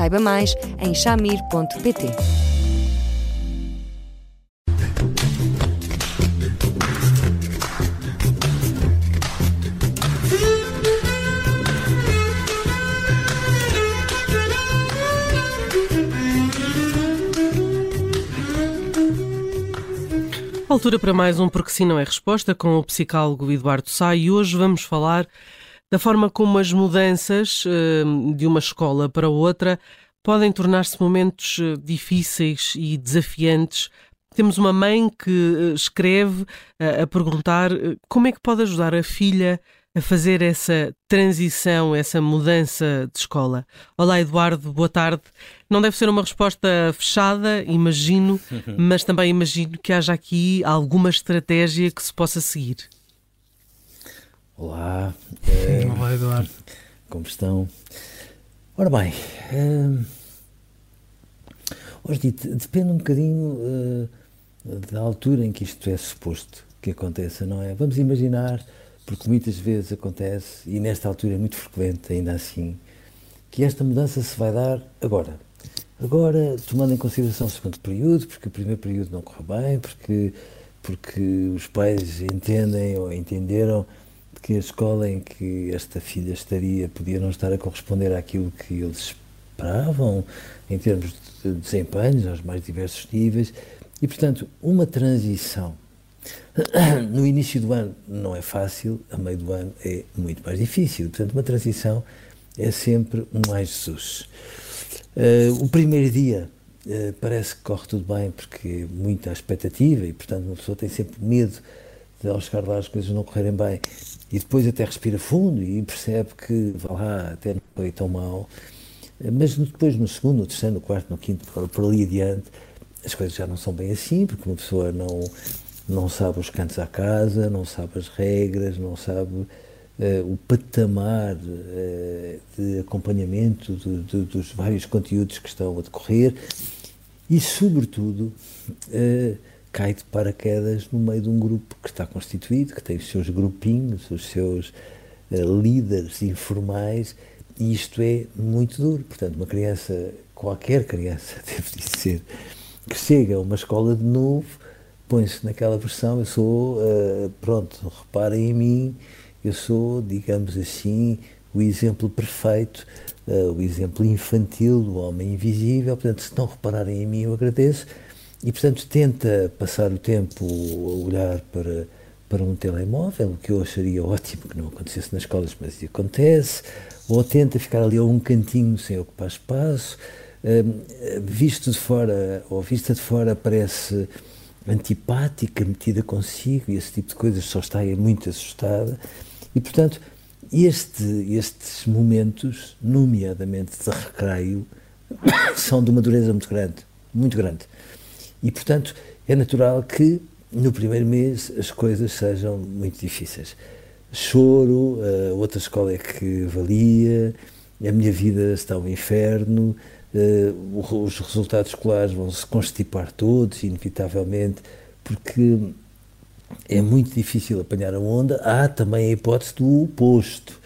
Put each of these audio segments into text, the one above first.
Saiba mais em chamir.pt. Altura para mais um Porque Sim Não é Resposta com o psicólogo Eduardo Sá e hoje vamos falar da forma como as mudanças uh, de uma escola para outra podem tornar-se momentos uh, difíceis e desafiantes. Temos uma mãe que uh, escreve a perguntar como é que pode ajudar a filha a fazer essa transição, essa mudança de escola. Olá, Eduardo, boa tarde. Não deve ser uma resposta fechada, imagino, mas também imagino que haja aqui alguma estratégia que se possa seguir. Olá. É, Olá, Eduardo. Como estão? Ora bem, é, hoje depende um bocadinho é, da altura em que isto é suposto que aconteça, não é? Vamos imaginar, porque muitas vezes acontece, e nesta altura é muito frequente ainda assim, que esta mudança se vai dar agora. Agora, tomando em consideração o segundo período, porque o primeiro período não correu bem, porque, porque os pais entendem ou entenderam que a escola em que esta filha estaria podia não estar a corresponder àquilo que eles esperavam, em termos de desempenhos aos mais diversos níveis, e, portanto, uma transição no início do ano não é fácil, a meio do ano é muito mais difícil. Portanto, uma transição é sempre um mais Jesus. Uh, o primeiro dia uh, parece que corre tudo bem porque muita expectativa e, portanto, uma pessoa tem sempre medo de ao chegar lá as coisas não correrem bem e depois até respira fundo e percebe que, vá lá, até não foi tão mal. Mas depois, no segundo, no terceiro, no quarto, no quinto, por, ali adiante, as coisas já não são bem assim, porque uma pessoa não, não sabe os cantos à casa, não sabe as regras, não sabe uh, o patamar uh, de acompanhamento do, do, dos vários conteúdos que estão a decorrer e, sobretudo, uh, cai de paraquedas no meio de um grupo que está constituído, que tem os seus grupinhos, os seus uh, líderes informais, e isto é muito duro. Portanto, uma criança, qualquer criança, deve dizer, que chega a uma escola de novo, põe-se naquela versão, eu sou, uh, pronto, reparem em mim, eu sou, digamos assim, o exemplo perfeito, uh, o exemplo infantil do homem invisível, portanto, se não repararem em mim, eu agradeço, e, portanto, tenta passar o tempo a olhar para, para um telemóvel, o que eu acharia ótimo que não acontecesse nas escolas, mas acontece, ou tenta ficar ali a um cantinho sem ocupar espaço. Um, visto de fora, ou vista de fora, parece antipática, metida consigo, e esse tipo de coisas, só está aí muito assustada. E, portanto, este, estes momentos, nomeadamente de recreio, são de uma dureza muito grande, muito grande. E, portanto, é natural que no primeiro mês as coisas sejam muito difíceis. Choro, a outra escola é que valia, a minha vida está um inferno, os resultados escolares vão se constipar todos, inevitavelmente, porque é muito difícil apanhar a onda. Há também a hipótese do oposto.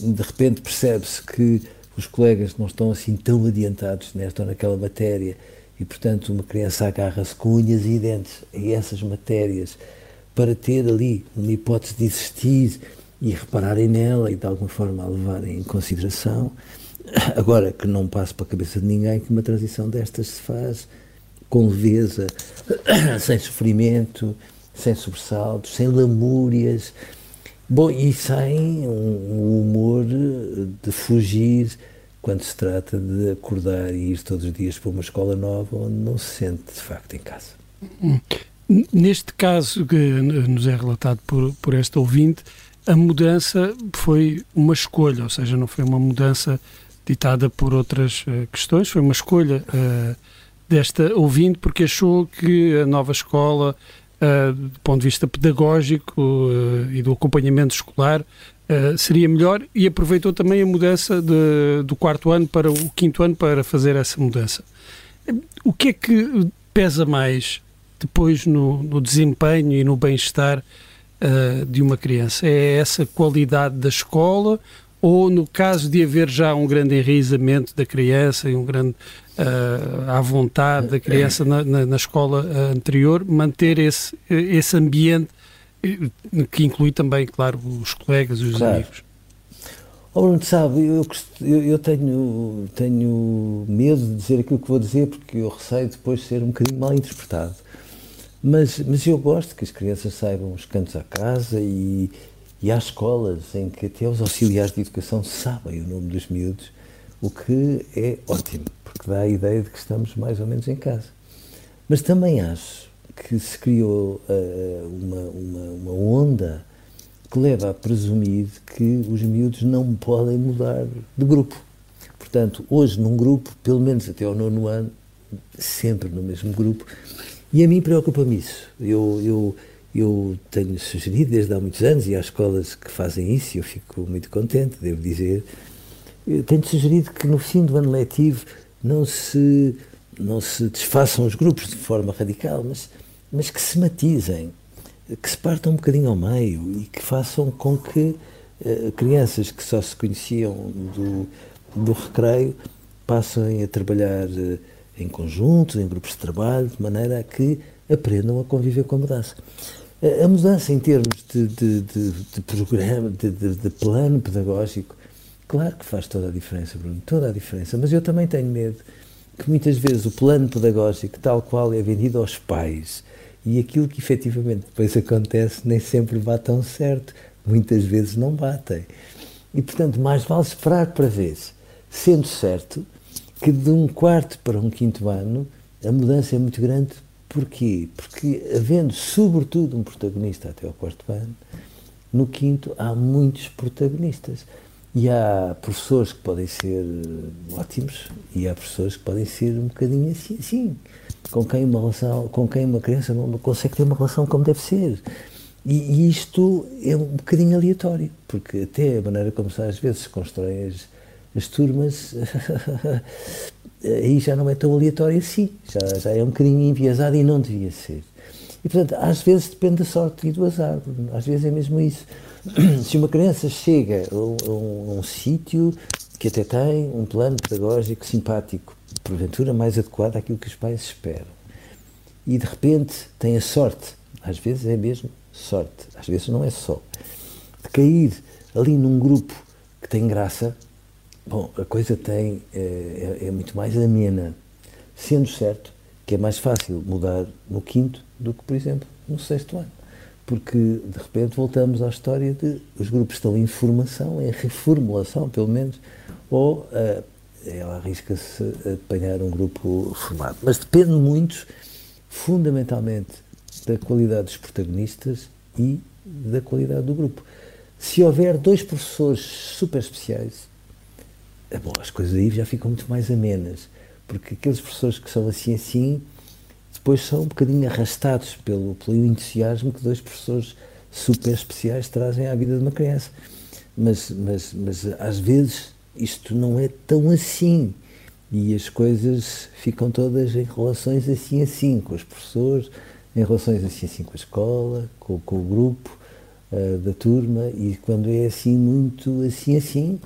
De repente percebe-se que os colegas não estão assim tão adiantados nesta ou naquela matéria e, portanto, uma criança agarra-se com unhas e dentes a essas matérias para ter ali uma hipótese de existir e repararem nela e de alguma forma a levarem em consideração. Agora que não passe para a cabeça de ninguém que uma transição destas se faz com leveza, sem sofrimento, sem sobressaltos, sem lamúrias, bom, e sem um humor de fugir quando se trata de acordar e ir todos os dias para uma escola nova onde não se sente de facto em casa. Neste caso que nos é relatado por, por esta ouvinte, a mudança foi uma escolha, ou seja, não foi uma mudança ditada por outras uh, questões, foi uma escolha uh, desta ouvinte porque achou que a nova escola, uh, do ponto de vista pedagógico e do acompanhamento escolar, seria melhor e aproveitou também a mudança de, do quarto ano para o quinto ano para fazer essa mudança. O que é que pesa mais depois no, no desempenho e no bem-estar de uma criança? É essa qualidade da escola ou no caso de haver já um grande enraizamento da criança e um grande uh, à vontade da criança na, na, na escola uh, anterior, manter esse, esse ambiente que inclui também, claro, os colegas e os claro. amigos. Oh, Bruno, sabe, eu, eu, eu, tenho, tenho medo de dizer aquilo que vou dizer porque eu receio depois ser um bocadinho mal interpretado. Mas, mas eu gosto que as crianças saibam os cantos à casa e, e há escolas em que até os auxiliares de educação sabem o nome dos miúdos, o que é ótimo, porque dá a ideia de que estamos mais ou menos em casa. Mas também acho que se criou uh, uma, uma, uma onda que leva a presumir que os miúdos não podem mudar de grupo. Portanto, hoje num grupo, pelo menos até ao nono ano, sempre no mesmo grupo, e a mim preocupa-me isso. Eu, eu, eu tenho sugerido desde há muitos anos, e há escolas que fazem isso, e eu fico muito contente, devo dizer, tenho sugerido que no fim do ano letivo não se, não se desfaçam os grupos de forma radical, mas, mas que se matizem, que se partam um bocadinho ao meio e que façam com que uh, crianças que só se conheciam do, do recreio passem a trabalhar uh, em conjunto, em grupos de trabalho, de maneira a que aprendam a conviver com a mudança. A mudança em termos de, de, de, de programa, de, plano pedagógico, claro que faz toda a diferença, Bruno, toda a diferença. Mas eu também tenho medo que muitas vezes o plano pedagógico, tal qual é vendido aos pais, e aquilo que efetivamente depois acontece nem sempre tão certo, muitas vezes não batem. E portanto, mais vale esperar para ver, sendo certo que de um quarto para um quinto ano a mudança é muito grande Porquê? Porque, havendo sobretudo um protagonista até ao quarto ano, no quinto há muitos protagonistas. E há professores que podem ser ótimos e há professores que podem ser um bocadinho assim, assim com quem uma relação, com quem uma criança não consegue ter uma relação como deve ser. E, e isto é um bocadinho aleatório, porque até a maneira como às vezes se constroem as, as turmas aí já não é tão aleatório assim, já, já é um bocadinho enviesado e não devia ser. E, portanto, às vezes depende da sorte e do azar, às vezes é mesmo isso. Se uma criança chega a um, um, um sítio que até tem um plano pedagógico simpático, porventura mais adequado àquilo que os pais esperam, e de repente tem a sorte, às vezes é mesmo sorte, às vezes não é só, de cair ali num grupo que tem graça, Bom, a coisa tem, é, é, é, muito mais amena, sendo certo que é mais fácil mudar no quinto do que, por exemplo, no sexto ano. Porque, de repente, voltamos à história de os grupos estão em formação, em reformulação, pelo menos, ou uh, ela arrisca-se a apanhar um grupo formado. Mas depende muito, fundamentalmente, da qualidade dos protagonistas e da qualidade do grupo. Se houver dois professores super especiais, é bom, as coisas aí já ficam muito mais amenas, porque aqueles professores que são assim assim, depois são um bocadinho arrastados pelo, pelo entusiasmo que dois professores super especiais trazem à vida de uma criança. Mas, mas, mas às vezes isto não é tão assim e as coisas ficam todas em relações assim assim com os professores, em relações assim assim com a escola, com, com o grupo uh, da turma e quando é assim muito assim assim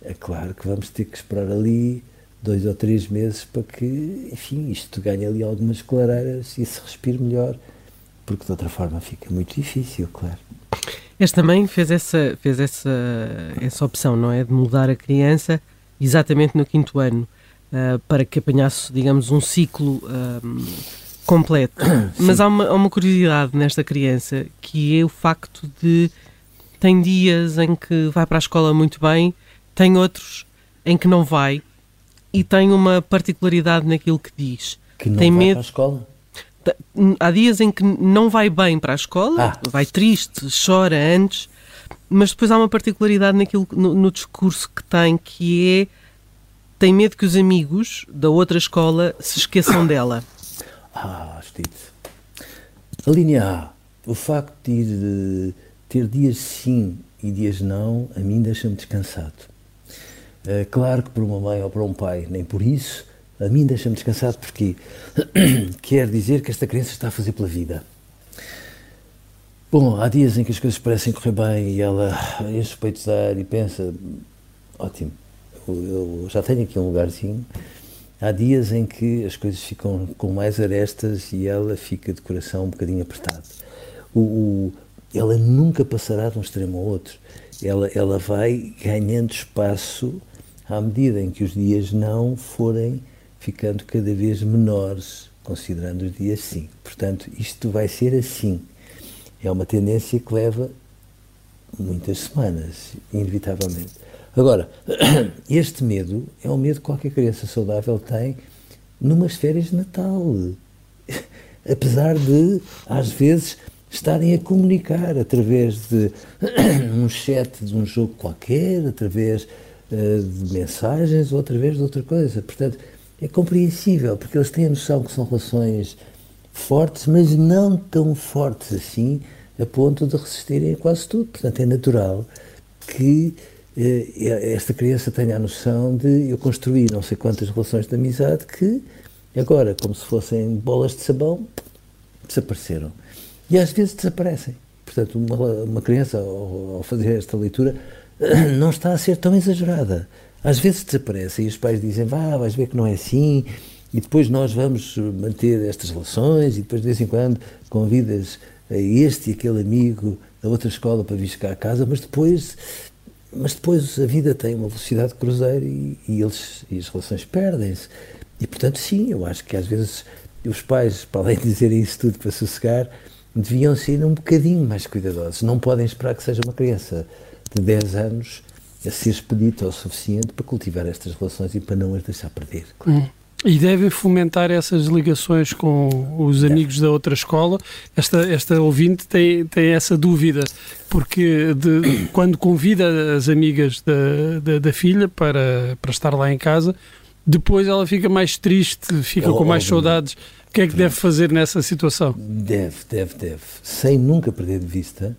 é claro que vamos ter que esperar ali dois ou três meses para que, enfim, isto ganhe ali algumas clareiras e se respire melhor, porque de outra forma fica muito difícil, claro. Esta mãe fez essa, fez essa, essa opção, não é? De mudar a criança exatamente no quinto ano, uh, para que apanhasse, digamos, um ciclo uh, completo. Mas há uma, há uma curiosidade nesta criança, que é o facto de tem dias em que vai para a escola muito bem tem outros em que não vai e tem uma particularidade naquilo que diz. Que não tem vai medo... para a escola? Há dias em que não vai bem para a escola, ah. vai triste, chora antes, mas depois há uma particularidade naquilo, no, no, discurso que tem, que é tem medo que os amigos da outra escola se esqueçam dela. Ah, Steve. A linha A, o facto de ter dias sim e dias não, a mim deixa-me descansado. É, claro que para uma mãe ou para um pai, nem por isso, a mim deixa-me descansado porque quer dizer que esta criança está a fazer pela vida. Bom, há dias em que as coisas parecem correr bem e ela enche o peito de ar e pensa: ótimo, eu já tenho aqui um lugarzinho. Há dias em que as coisas ficam com mais arestas e ela fica de coração um bocadinho apertado. O, o, ela nunca passará de um extremo ao outro. Ela, ela vai ganhando espaço à medida em que os dias não forem ficando cada vez menores, considerando os dias sim. Portanto, isto vai ser assim. É uma tendência que leva muitas semanas, inevitavelmente. Agora, este medo é um medo que qualquer criança saudável tem numas férias de Natal. Apesar de, às vezes, estarem a comunicar através de um chat de um jogo qualquer, através de mensagens ou através de outra coisa. Portanto, é compreensível, porque eles têm a noção que são relações fortes, mas não tão fortes assim, a ponto de resistirem a quase tudo. Portanto, é natural que eh, esta criança tenha a noção de eu construir não sei quantas relações de amizade que agora, como se fossem bolas de sabão, desapareceram. E às vezes desaparecem. Portanto, uma, uma criança, ao, ao fazer esta leitura, não está a ser tão exagerada. Às vezes desaparece e os pais dizem, vá, vais ver que não é assim, e depois nós vamos manter estas relações, e depois de vez em quando convidas a este e aquele amigo da outra escola para vir cá a casa, mas depois, mas depois a vida tem uma velocidade de cruzeiro e, e eles, e as relações perdem-se. E portanto, sim, eu acho que às vezes os pais, para além de dizerem isso tudo para sossegar, deviam ser um bocadinho mais cuidadosos. Não podem esperar que seja uma criança de 10 anos a ser expedito o suficiente para cultivar estas relações e para não as deixar perder. Claro. Hum. E devem fomentar essas ligações com os amigos da outra escola. Esta, esta ouvinte tem, tem essa dúvida, porque de, quando convida as amigas da, da, da, filha para, para estar lá em casa, depois ela fica mais triste, fica é com mais saudades. O que é que deve fazer nessa situação? Deve, deve, deve. Sem nunca perder de vista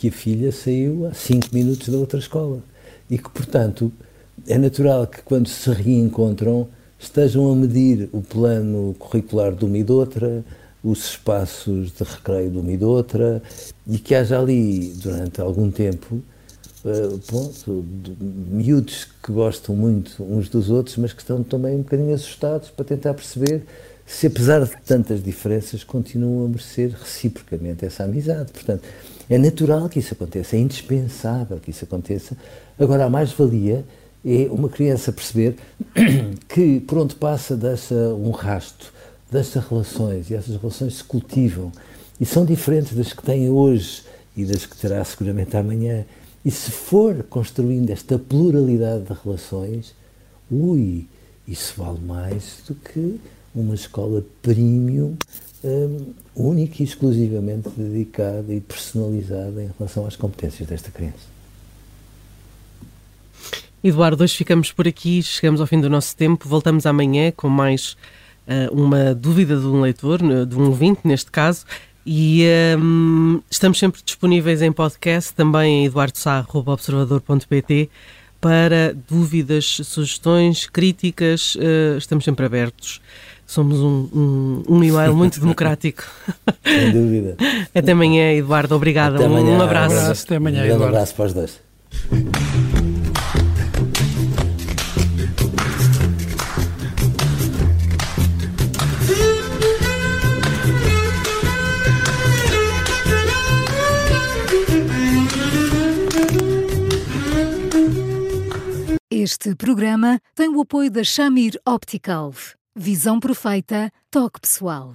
que a filha saiu a 5 minutos da outra escola e que, portanto, é natural que quando se reencontram estejam a medir o plano curricular de uma e de outra, os espaços de recreio de uma e de outra, e que haja ali, durante algum tempo, uh, miúdos que gostam muito uns dos outros, mas que estão também um bocadinho assustados para tentar perceber se, apesar de tantas diferenças, continuam a merecer reciprocamente essa amizade. Portanto, é natural que isso aconteça, é indispensável que isso aconteça. Agora, a mais-valia é uma criança perceber que por onde passa deixa um rasto, deixa relações e essas relações se cultivam e são diferentes das que tem hoje e das que terá seguramente amanhã. E se for construindo esta pluralidade de relações, ui, isso vale mais do que uma escola premium um, única e exclusivamente dedicada e personalizada em relação às competências desta criança. Eduardo, hoje ficamos por aqui, chegamos ao fim do nosso tempo, voltamos amanhã com mais uh, uma dúvida de um leitor, de um ouvinte neste caso, e um, estamos sempre disponíveis em podcast, também em eduardosá.observador.pt para dúvidas, sugestões, críticas, uh, estamos sempre abertos somos um, um, um e-mail muito democrático. Sem dúvida. Até amanhã, Eduardo. Obrigada. Até amanhã, um abraço. Um abraço. Até amanhã, um Eduardo. Um abraço para os dois. Este programa tem o apoio da Shamir Optical. Visão perfeita, toque pessoal.